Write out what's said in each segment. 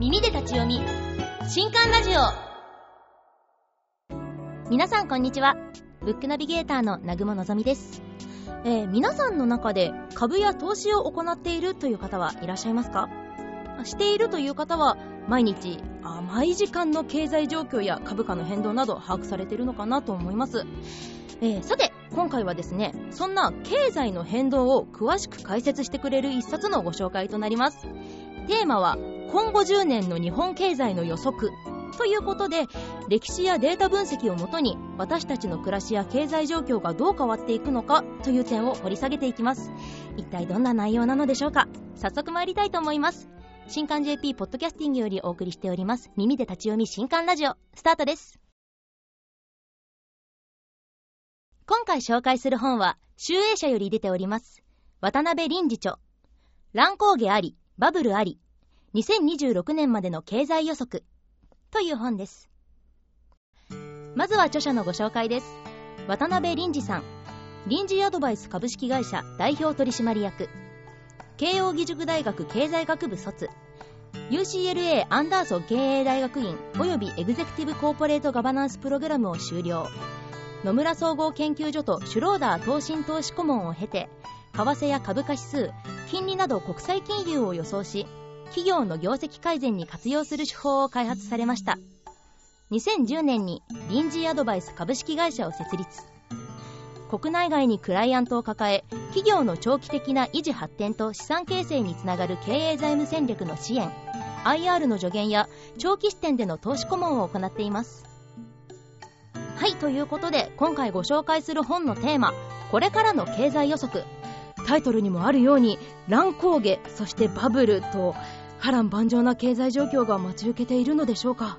耳で立ち読み。新刊ラジオ。皆さんこんにちは。ブックナビゲーターの南雲のぞみです、えー皆さんの中で株や投資を行っているという方はいらっしゃいますか？しているという方は毎日甘い時間の経済状況や株価の変動など把握されているのかなと思います、えーさて今回はですねそんな経済の変動を詳しく解説してくれる一冊のご紹介となります。テーマは今後10年の日本経済の予測。ということで歴史やデータ分析をもとに私たちの暮らしや経済状況がどう変わっていくのかという点を掘り下げていきます。一体どんな内容なのでしょうか。早速参りたいと思います。新刊 JP ポッドキャスティングよりお送りしております耳で立ち読み新刊ラジオ。スタートです。今回紹介する本は集英社より出ております。渡辺臨時著。乱高下ありバブルあり。2026年までの経済予測という本です。まずは著者のご紹介です。渡辺臨時さん。臨時アドバイス株式会社代表取締役。慶應義塾大学経済学部卒。UCLA アンダーソン経営大学院及びエグゼクティブコーポレートガバナンスプログラムを修了。野村総合研究所とシュローダー投信投資顧問を経て為替や株価指数金利など国際金融を予想し企業の業績改善に活用する手法を開発されました。2010年に臨時アドバイス株式会社を設立。国内外にクライアントを抱え企業の長期的な維持発展と資産形成につながる経営財務戦略の支援 IR の助言や長期視点での投資顧問を行っています。はいということで今回ご紹介する本のテーマ「これからの経済予測」タイトルにもあるように乱高下そしてバブルと波乱万丈な経済状況が待ち受けているのでしょうか、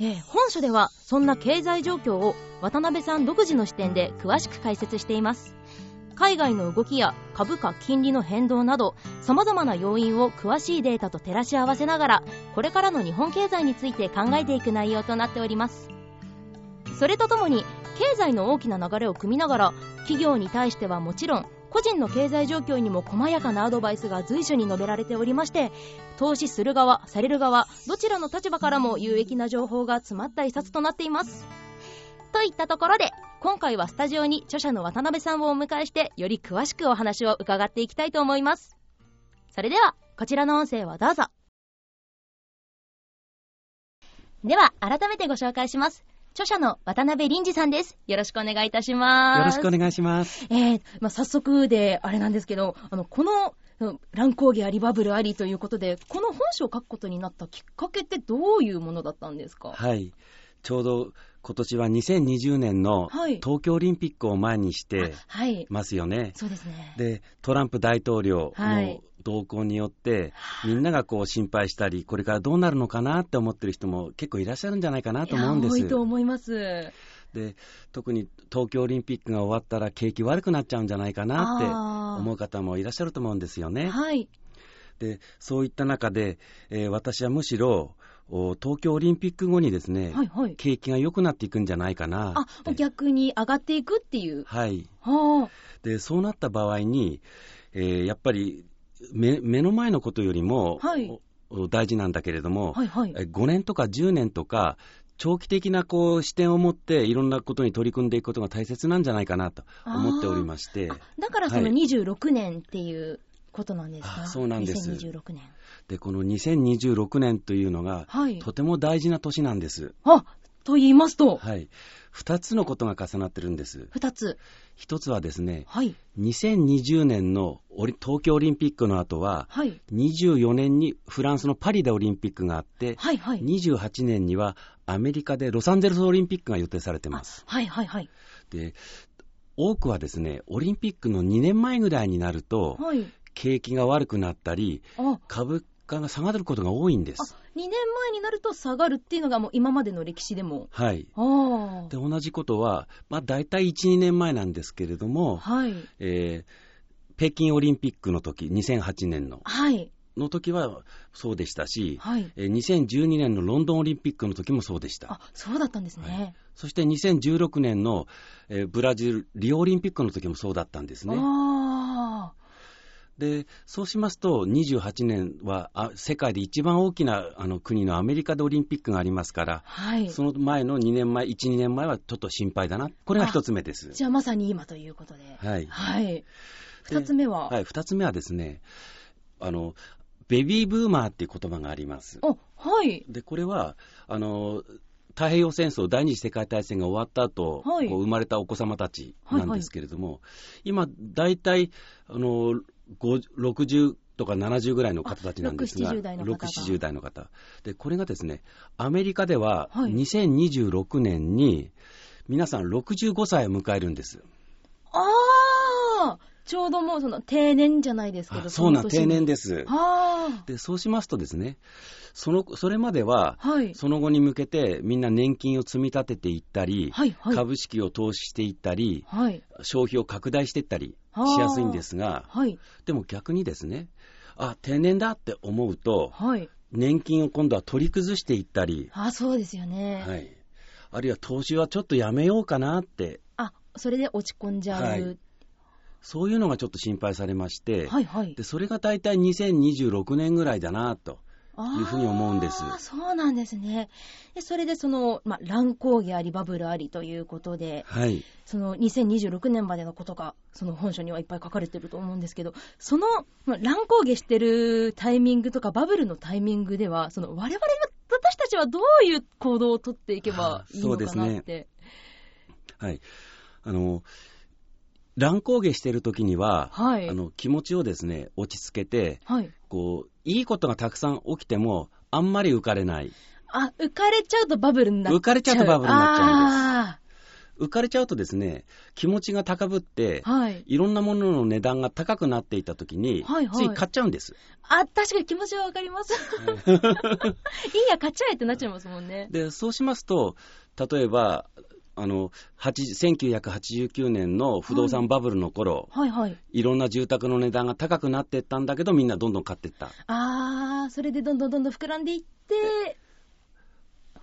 えー本書ではそんな経済状況を渡辺さん独自の視点で詳しく解説しています。海外の動きや株価金利の変動など様々な要因を詳しいデータと照らし合わせながらこれからの日本経済について考えていく内容となっております。それとともに経済の大きな流れを組みながら企業に対してはもちろん個人の経済状況にも細やかなアドバイスが随所に述べられておりまして投資する側される側どちらの立場からも有益な情報が詰まった一冊となっています。といったところで今回はスタジオに著者の渡辺さんをお迎えしてより詳しくお話を伺っていきたいと思います。それではこちらの音声をどうぞ。では改めてご紹介します。著者の渡辺臨時さんですよろしくお願いいたしますよろしくお願いします。えーまあ、早速であれなんですけど、あの、この、うん乱高下ありバブルありということで、この本書を書くことになったきっかけってどういうものだったんですか？はい。ちょうど今年は2020年のはい東京オリンピックを前にしてはい。ますよね。そうですね。で、トランプ大統領はいの動向によって、みんながこう心配したり、これからどうなるのかなって思ってる人も結構いらっしゃるんじゃないかなと思うんですいや多いと。思います。で、特に東京オリンピックが終わったら景気悪くなっちゃうんじゃないかなって思う方もいらっしゃると思うんですよね。はい。でそういった中で、えー私はむしろお東京オリンピック後にですね、はいはい。景気が良くなっていくんじゃないかなあ逆に上がっていくっていう。はい、はでそうなった場合に、えーやっぱり目目の前のことよりも、はい大事なんだけれども、あ。はいはい。え5年とか10年とか長期的なこう視点を持っていろんなことに取り組んでいくことが大切なんじゃないかなと思っておりましてあだからそのはい26年っていうことなんですか、あそうなんです2026年。でこの2026年というのが、はい。とても大事な年なんです。あ、と言いますと、はい、2つのことが重なってるんです。二つ。1つはですね、はい。2020年のオリ東京オリンピックの後は、はい。24年にフランスのパリでオリンピックがあって、はいはい。28年にはアメリカでロサンゼルスオリンピックが予定されてます。あはいはいはい。で多くはですね、オリンピックの2年前ぐらいになると、はい。景気が悪くなったり、あ、株価が下がることが多いんです。2年前になると下がるっていうのがもう今までの歴史でも。はい。で、同じことは、まあ大体1、2年前なんですけれども、はい。えー北京オリンピックの時、2008年の、はい。の時はそうでしたし、はい。えー2012年のロンドンオリンピックの時もそうでした。あ、そうだったんですね。そして2016年の、えーブラジル、リオオリンピックの時もそうだったんですね。あで、そうしますと、28年はあ世界で一番大きなあの国のアメリカでオリンピックがありますから、はい。その前の2年前、1、2年前はちょっと心配だな。これが一つ目です。じゃあまさに今ということで。はい。はい。二つ目は、はい、二つ目はですね、あの、ベビーブーマーっていう言葉があります。お、はい。で、これは、あの、太平洋戦争、第二次世界大戦が終わった後、はいこう生まれたお子様たちなんですけれども、今、大体、あの、50 60とか70ぐらいの方たちなんですが、6 70代の方代の方。で、これがですね、アメリカでは、2026年に、皆さん65歳を迎えるんです。ああちょうどもうその定年じゃないですけど、そうな、定年です。で、そうしますとですね、その、それまでは、はい。その後に向けてみんな年金を積み立てていったり、はい、はい。株式を投資していったり、はい。消費を拡大していったりしやすいんですが、はい。でも逆にですね、あ、定年だって思うと、はい。年金を今度は取り崩していったり、あそうですよね。はい。あるいは投資はちょっとやめようかなって、あ、それで落ち込んじゃう。はいそういうのがちょっと心配されまして、はい、はい。でそれが大体2026年ぐらいだなと。いうふうに思うんですそうなんですね。でそれでその、まあ、乱高下あり、バブルありということで、はい。その2026年までのことが、その本書にはいっぱい書かれてると思うんですけど、その、まあ、乱高下してるタイミングとか、バブルのタイミングでは、その我々は、私たちはどういう行動をとっていけばいいのかなそうですって。はい。あの、乱高下してる時には、はいあの気持ちをですね、落ち着けて、はい。こう、いいことがたくさん起きても、あんまり浮かれない。あ、浮かれちゃうとバブルになっちゃう。浮かれちゃうとバブルになっちゃうんあ浮かれちゃうとですね、気持ちが高ぶって、ーはい。いろんなものの値段が高くなっていた時に、はいはいつい買っちゃうんです。あ、確かに気持ちはわかります。いいや、買っちゃえってなっちゃいますもんね。で、そうしますと、例えば、あの、80 1989年の不動産バブルの頃、はいはい。い、ろんな住宅の値段が高くなっていったんだけど、みんなどんどん買っていった。あー、それでどんどんどんどん膨らんでいって、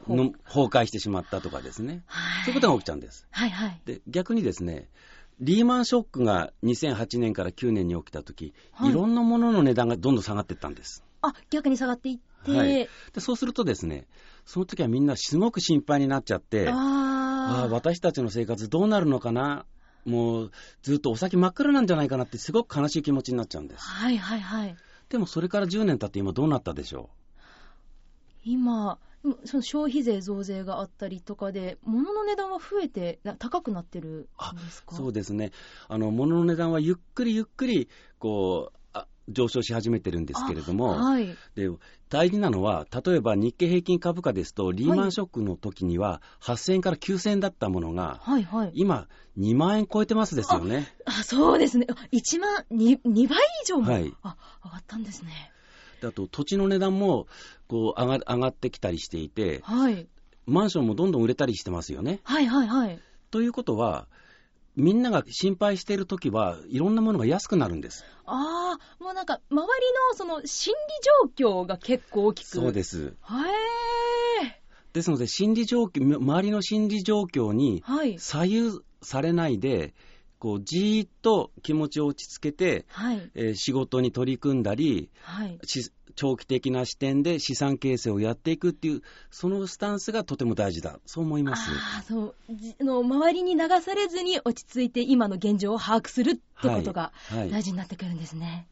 の崩壊してしまったとかですね。はい。そういうことが起きちゃうんです。はいはい。で、逆にですね、リーマンショックが2008年から9年に起きたとき、はいいろんなものの値段がどんどん下がっていったんです。あ、逆に下がっていって、はいでそうするとですね、その時はみんなすごく心配になっちゃって、ああーあ私たちの生活どうなるのかな、もうずっとお先真っ暗なんじゃないかなって、すごく悲しい気持ちになっちゃうんです。はいはいはい。でもそれから10年経って今どうなったでしょ今、その消費税増税があったりとかで、物の値段は増えて、な高くなってるんですか？うそうですね。あの、物の値段はゆっくりゆっくり、こう、あ上昇し始めてるんですけれども、はい。で大事なのは、例えば日経平均株価ですと、リーマンショックの時には8000円から9000円だったものが、はいはい。今、2万円超えてますですよね。あ、そうですね。あ1万、2, 2倍以上も、はいあ、上がったんですね。であと、土地の値段もこう上が上がってきたりしていて、はい。マンションもどんどん売れたりしてますよね。はいはいはい。ということは、みんなが心配している時はいろんなものが安くなるんです。ああ、もうなんか、周りのその心理状況が結構大きく。。そうですす。はい。ですので、心理状況、周りの心理状況にはい。左右されないで、こうじーっと気持ちを落ち着けて、はい。えー仕事に取り組んだり、はい。し長期的な視点で資産形成をやっていくっていう、そのスタンスがとても大事だ、そう思います。ああ、そう。の周りに流されずに落ち着いて今の現状を把握するってことがはい大事になってくるんですね。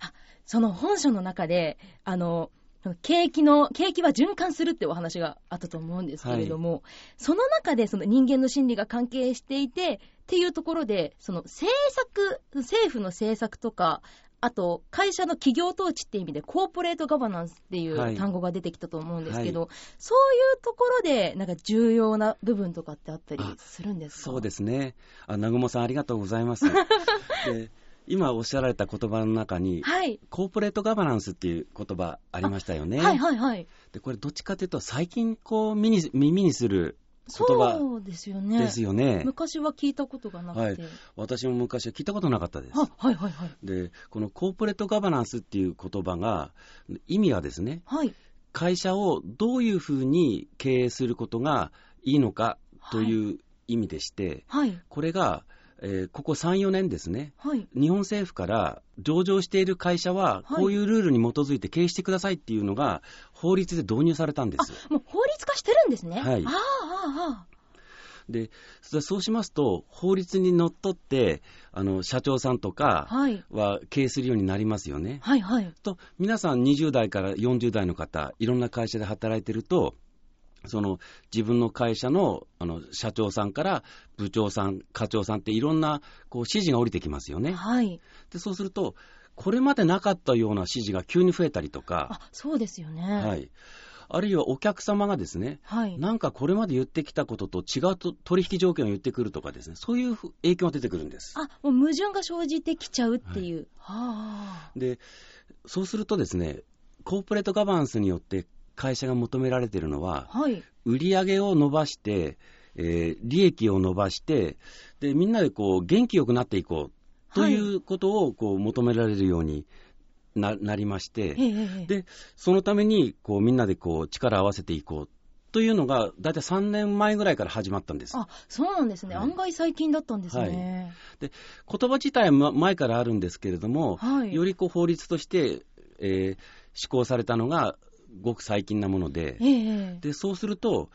あその本書の中で、あの、景気の、景気は循環するってお話があったと思うんですけれども、その中でその人間の心理が関係していて、っていうところで、その政策、政府の政策とか、あと、会社の企業統治っていう意味で、コーポレートガバナンスっていはいう単語が出てきたと思うんですけど、はそういうところで、なんか重要な部分とかってあったりあするんですか？そうですね。あ、南雲さんありがとうございます。で今おっしゃられた言葉の中に、はい。コーポレートガバナンスっていう言葉ありましたよね。はいはいはい。でこれどっちかというと最近こう耳に耳にする言葉そうですよね。ですよね。昔は聞いたことがなくて。はい私も昔は聞いたことなかったです。あはいはいはい。で、このコーポレートガバナンスっていう言葉が、意味はですね、はい。会社をどういうふうに経営することがいいのかという意味でして、はい。これが、えーここ3、4年ですね、はい。日本政府から上場している会社は、はいこういうルールに基づいて経営してくださいっていうのが、法律で導入されたんです。もう法律化してるんですね。はいああ、ああ、で、そそうしますと、法律にのっとって、あの社長さんと。かはい。は経営するようになりますよね。はい、はい。と、皆さん20代から40代の方、いろんな会社で働いてると、その自分の会社のあの社長さんから部長さん、課長さんっていろんなこう指示が降りてきますよね。はい。で、そうすると、これまでなかったような指示が急に増えたりとか、あ、そうですよね。は。い。あるいはお客様がですね、はい。なんかこれまで言ってきたことと違うと取引条件を言ってくるとかですね、そういう影響が出てくるんです。あ、もう矛盾が生じてきちゃうっていう。はあ。で、そうするとですね、コーポレートガバナンスによって会社が求められているのは、はい。売り上げを伸ばして、えー利益を伸ばして、で、みんなでこう、元気よくなっていこうということをこう求められるようにななりまして、へえへえ。で、そのためにこうみんなでこう力を合わせていこうというのが、だいたい3年前ぐらいから始まったんです。あ、そうなんですね。はい案外最近だったんですね。言葉自体はま前からあるんですけれども、はい。よりこう法律として、えー施行されたのがごく最近なもので、ええええ。でそうすると、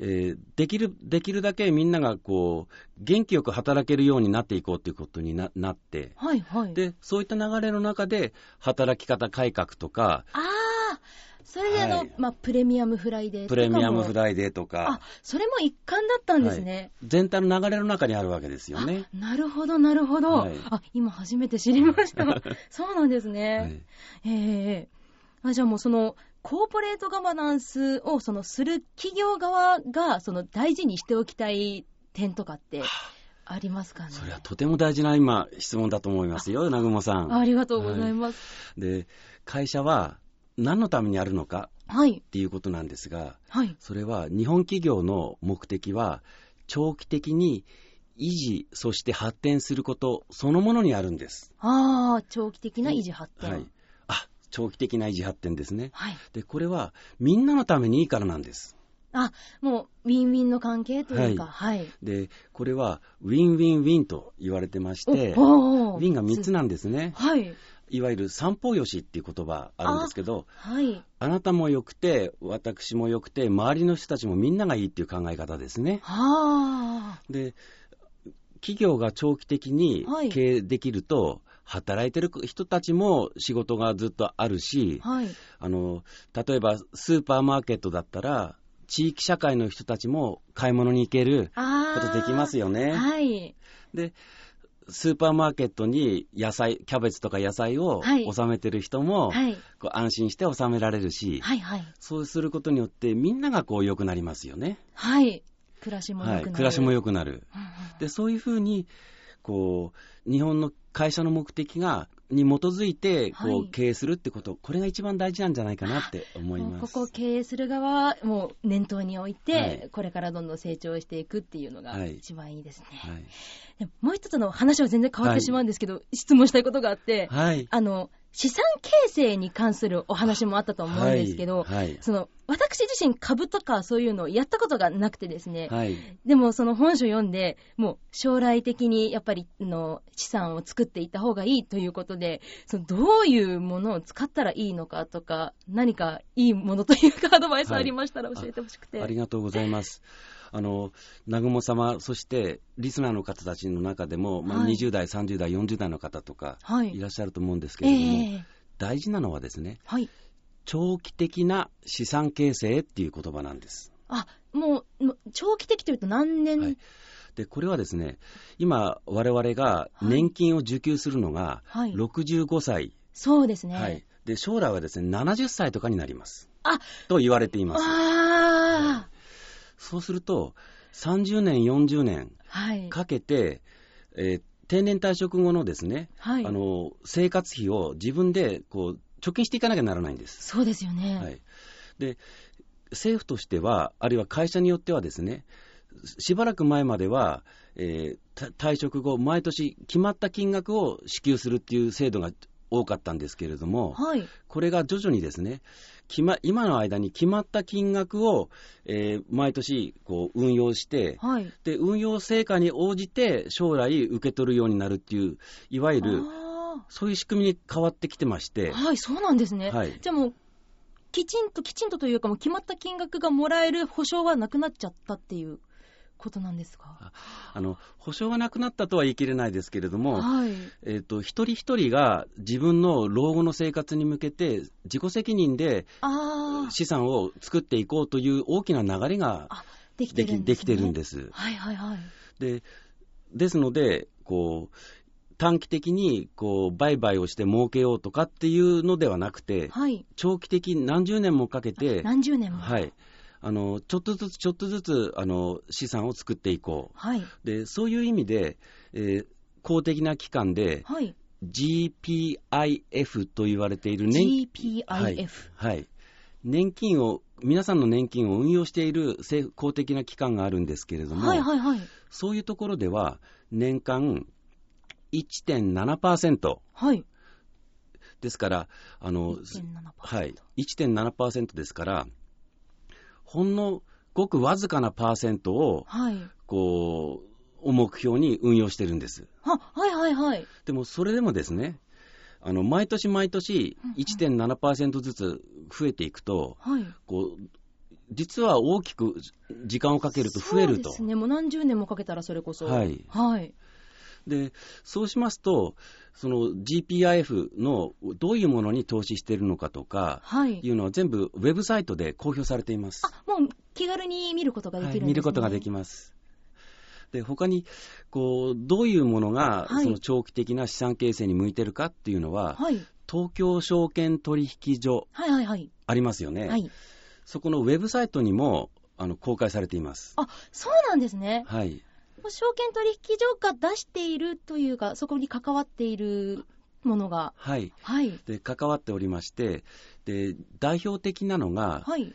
えーできる、できるだけみんながこう元気よく働けるようになっていこうということにななって、はい、はい。で、そういった流れの中で、働き方改革とか、ああ、それであの、はいまあ、プレミアムフライデーとプレミアムフライデーとあか、、それも一環だったんですね。全体の流れの中にあるわけですよね。あなるほど、なるほど。はいあ、今初めて知りました。そうなんですね。はいええあじゃあもうその、コーポレートガバナンスをそのする企業側がその大事にしておきたい点とかってありますかね？それはとても大事な今、質問だと思いますよ、南雲さん。ありがとうございます。で、会社は何のためにあるのかはい。っていうことなんですが、はい。それは日本企業の目的は、長期的に維持、そして発展することそのものにあるんです。ああ、長期的な維持発展。はい。あ、長期的な維持発展ですね。はい。で、これはみんなのためにいいからなんです。あ、もう、ウィンウィンの関係というか、はい。で、これはウィンウィンウィンと言われてまして、ウィンが3つなんですね。はい。いわゆる三方よしっていう言葉あるんですけど、はい。あなたも良くて、私も良くて、周りの人たちもみんながいいっていう考え方ですね。はあ。で、企業が長期的にはい経営できると、働いてる人たちも仕事がずっとあるし、はい。あの、例えばスーパーマーケットだったら、地域社会の人たちも買い物に行ける。ことできますよね。はい。で、スーパーマーケットに野菜、キャベツとか野菜をはい納めてる人も、はい。こう安心して納められるし、はい。はい。そうすることによってみんながこう良くなりますよね。はい。暮らしも良くなる。はい。暮らしも良くなる。うんうんで、そういうふうに、こう、日本の会社の目的が、に基づいて、こう、はい経営するってこと、これが一番大事なんじゃないかなって思います。ここを経営する側はもう念頭に置いて、はいこれからどんどん成長していくっていうのがはい一番いいですね。はい。でももう一つの話は全然変わってはいしまうんですけど、質問したいことがあって、はい。あの、資産形成に関するお話もあったと思うんですけど、はい。はい。その、私自身株とかそういうのをやったことがなくてですね、はい。でもその本書読んで、もう将来的にやっぱりあの資産を作っていった方がいいということで、そのどういうものを使ったらいいのかとか、何かいいものというかアドバイスありましたら教えてほしくて。ありがとうございます。あの、南雲様、そしてリスナーの方たちの中でも、まあ、はい20代、30代、40代の方とかはいい。らっしゃると思うんですけえれども、え大事なのはですね、はい。長期的な資産形成っていう言葉なんです。あ、もう、もう長期的というと何年、はいで、これはですね、今、我々が年金を受給するのがはい65歳、そうですね。はい。で、将来はですね、70歳とかになります。あと言われています。あそうすると、30年、40年。かけて、えー定年退職後のですね、はい。あの生活費を自分でこう貯金していかなきゃならないんです。そうですよね。はい、で政府としては、あるいは会社によってはですね、しばらく前までは、えーた退職後、毎年決まった金額を支給するっていう制度が多かったんですけれども、はい。これが徐々にですね、決ま今の間に決まった金額を、えー毎年こう運用して、はい。で運用成果に応じて将来受け取るようになるっていう、いわゆるあそういう仕組みに変わってきてまして、ーはい、そうなんですね。はいじゃあもう、きちんと、きちんとというか、もう決まった金額がもらえる保証はなくなっちゃったっていうことなんですか？あの保証がなくなったとは言い切れないですけれども、はい。えー、と一人一人が自分の老後の生活に向けて自己責任で資産を作っていこうという大きな流れがあ、できてでるんです、ね。きできてるんです。はいはいはい。でですのでこう、短期的にこう売買をして儲けようとかっていうのではなくて、はい。長期的に何十年もかけて、何十年も。はい、あのちょっとずつちょっとずつあの資産を作っていこう。はい。でそういう意味で、えー公的な機関ではい。GPIF と言われている年 GPIF。はいはい、年金を、皆さんの年金を運用している政府公的な機関があるんですけれども、はいはいはい。そういうところでは、年間1.7%はい。ですから、あの、1.7%。はい、1.7%ですから、ほんのごくわずかなパーセントを、はい。こう、を目標に運用してるんです。は、はいはいはい。でも、それでもですね、あの毎年毎年1.7%ずつ増えていくと、はい。こう実は大きく時間をかけると増えると。そうですね。もう何十年もかけたらそれこそ。はいはい。でそうしますと、その GPIF のどういうものに投資しているのかとかはい。いうのは全部ウェブサイトで公表されています。あ、もう気軽に見ることができるんですね。はい見ることができます。で他にこうどういうものがはいその長期的な資産形成に向いてるかっていうのは、はい。東京証券取引所はいはいはい。ありますよね、はい。そこのウェブサイトにもあの公開されています。あ、そうなんですね。はい、証券取引所が出しているというか、そこに関わっているものが。はい、はい。で関わっておりましてで、代表的なのが、はい。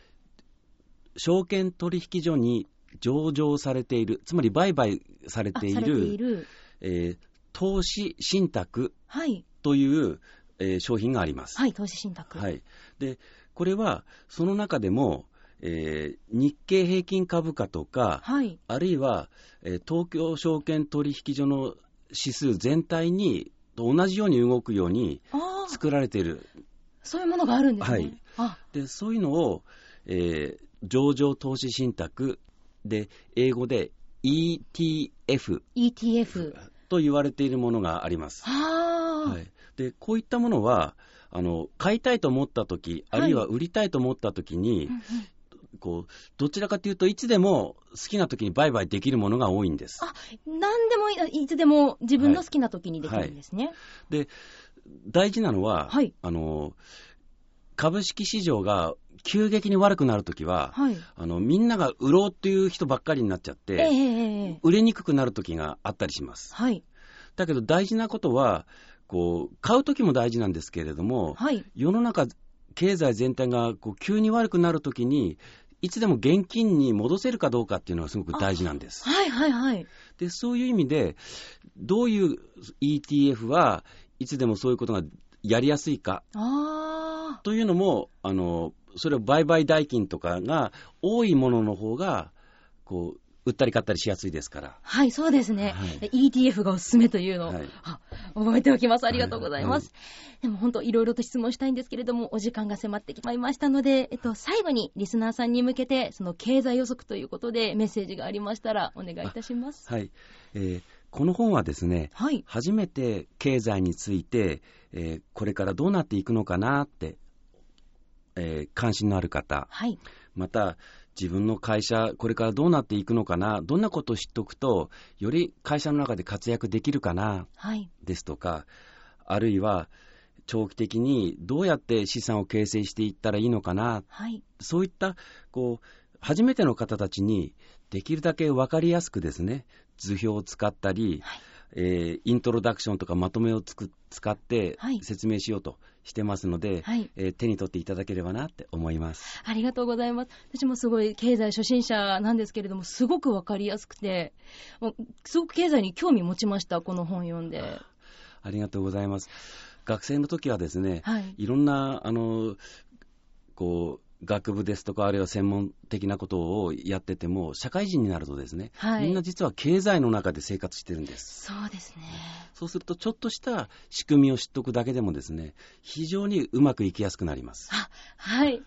証券取引所に上場されている、つまり売買されあ、ている、る。えー投資信託はい。という、えー商品があります。はい、投資信託。はい、でこれはその中でも、えー日経平均株価とか、はい。あるいは、えー東京証券取引所の指数全体にと同じように動くように作られている。そういうものがあるんですね。はい。あ、でそういうのを、えー上場投資信託で英語で ETF ETF。と言われているものがあります。はい、でこういったものはあの買いたいと思ったとき、あるいは売りたいと思ったときに、うんうんこうどちらかというといつでも好きなときに売買できるものが多いんです。あ何でもいいつでも自分の好きな時にできるんですね。で大事なのは、はいあの株式市場が急激に悪くなるときは、はい。あのみんなが売ろうっていう人ばっかりになっちゃって、ええええええ売れにくくなるときがあったりします。はい。だけど大事なことは、こう買うときも大事なんですけれども、はい。世の中、経済全体がこう急に悪くなるときに、いつでも現金に戻せるかどうかっていうのがすごく大事なんです。はいはいはい。でそういう意味で、どういう ETF はいつでもそういうことがやりやすいかあというのも、あのそれを売買代金とかが多いものの方がこう売ったり買ったりしやすいですから。あ、はい、そうですね。はい ETF がおすすめというのを、はいあ覚えておきます。ありがとうございます。はでも本当、いろいろと質問したいんですけれども、お時間が迫ってきまいりましたので、えっと、最後にリスナーさんに向けて、その経済予測ということでメッセージがありましたら、お願いいたします。はいえーこの本はですね、はい。初めて経済について、えーこれからどうなっていくのかなって、えー関心のある方、はい。また自分の会社、これからどうなっていくのかな、どんなことを知っておくと、より会社の中で活躍できるかなはい。ですとか、あるいは長期的にどうやって資産を形成していったらいいのかな、はい。そういったこう初めての方たちにできるだけ分かりやすくですね、図表を使ったり、はいえーイントロダクションとかまとめをつく使ってはい説明しようとしてますので、はい。えー手に取っていただければなって思います。ありがとうございます。私もすごい経済初心者なんですけれども、すごくわかりやすくて、すごく経済に興味持ちました、この本読んで。ありがとうございます。学生の時はですね、はい。いろんな、あの、こう、学部ですとか、あるいは専門的なことをやってても、社会人になるとですね、はい。みんな実は経済の中で生活してるんです。そうですね。そうすると、ちょっとした仕組みを知っておくだけでもですね、非常にうまくいきやすくなります。あ、はい。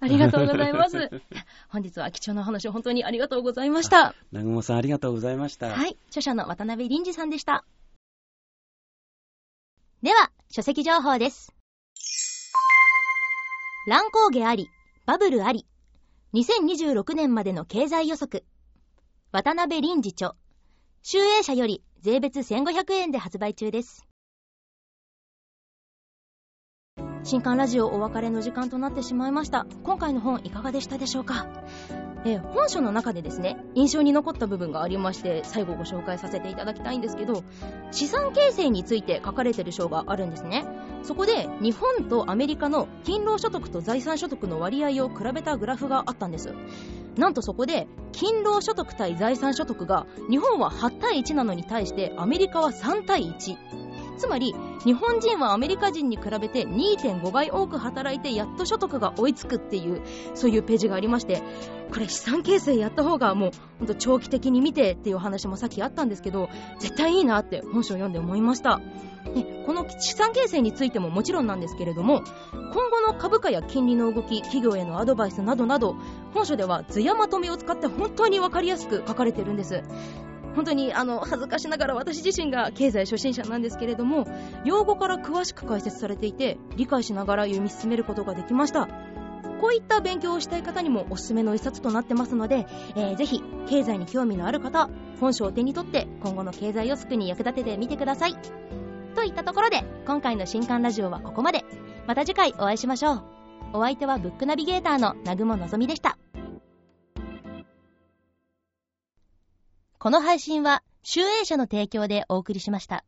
ありがとうございます。本日は貴重なお話を本当にありがとうございました。南雲さん、ありがとうございました。はい。著者の渡辺倫二さんでした。では、書籍情報です。乱高下あり、バブルあり。2026年までの経済予測。渡辺倫二著。集英社より税別1500円で発売中です。新刊ラジオお別れの時間となってしまいました。今回の本いかがでしたでしょうか？え本書の中でですね、印象に残った部分がありまして、最後ご紹介させていただきたいんですけど、資産形成について書かれてる章があるんですね。そこで、日本とアメリカの勤労所得と財産所得の割合を比べたグラフがあったんです。なんとそこで、勤労所得対財産所得が、日本は8対1なのに対して、アメリカは3対1。つまり、日本人はアメリカ人に比べて2.5倍多く働いてやっと所得が追いつくっていう、そういうページがありまして、これ資産形成やった方がもうほんと長期的に見てっていうお話もさっきあったんですけど、絶対いいなって本書を読んで思いました。ね、この資産形成についてももちろんなんですけれども、今後の株価や金利の動き、企業へのアドバイスなどなど、本書では図やまとめを使って本当にわかりやすく書かれてるんです。本当にあの恥ずかしながら私自身が経済初心者なんですけれども用語から詳しく解説されていて理解しながら読み進めることができましたこういった勉強をしたい方にもおすすめの一冊となってますので、えーぜひ経済に興味のある方本書を手に取って今後の経済予測に役立ててみてください。といったところで今回の新刊ラジオはここまで。また次回お会いしましょう。お相手はブックナビゲーターの南雲のぞみでした。この配信は、集英社の提供でお送りしました。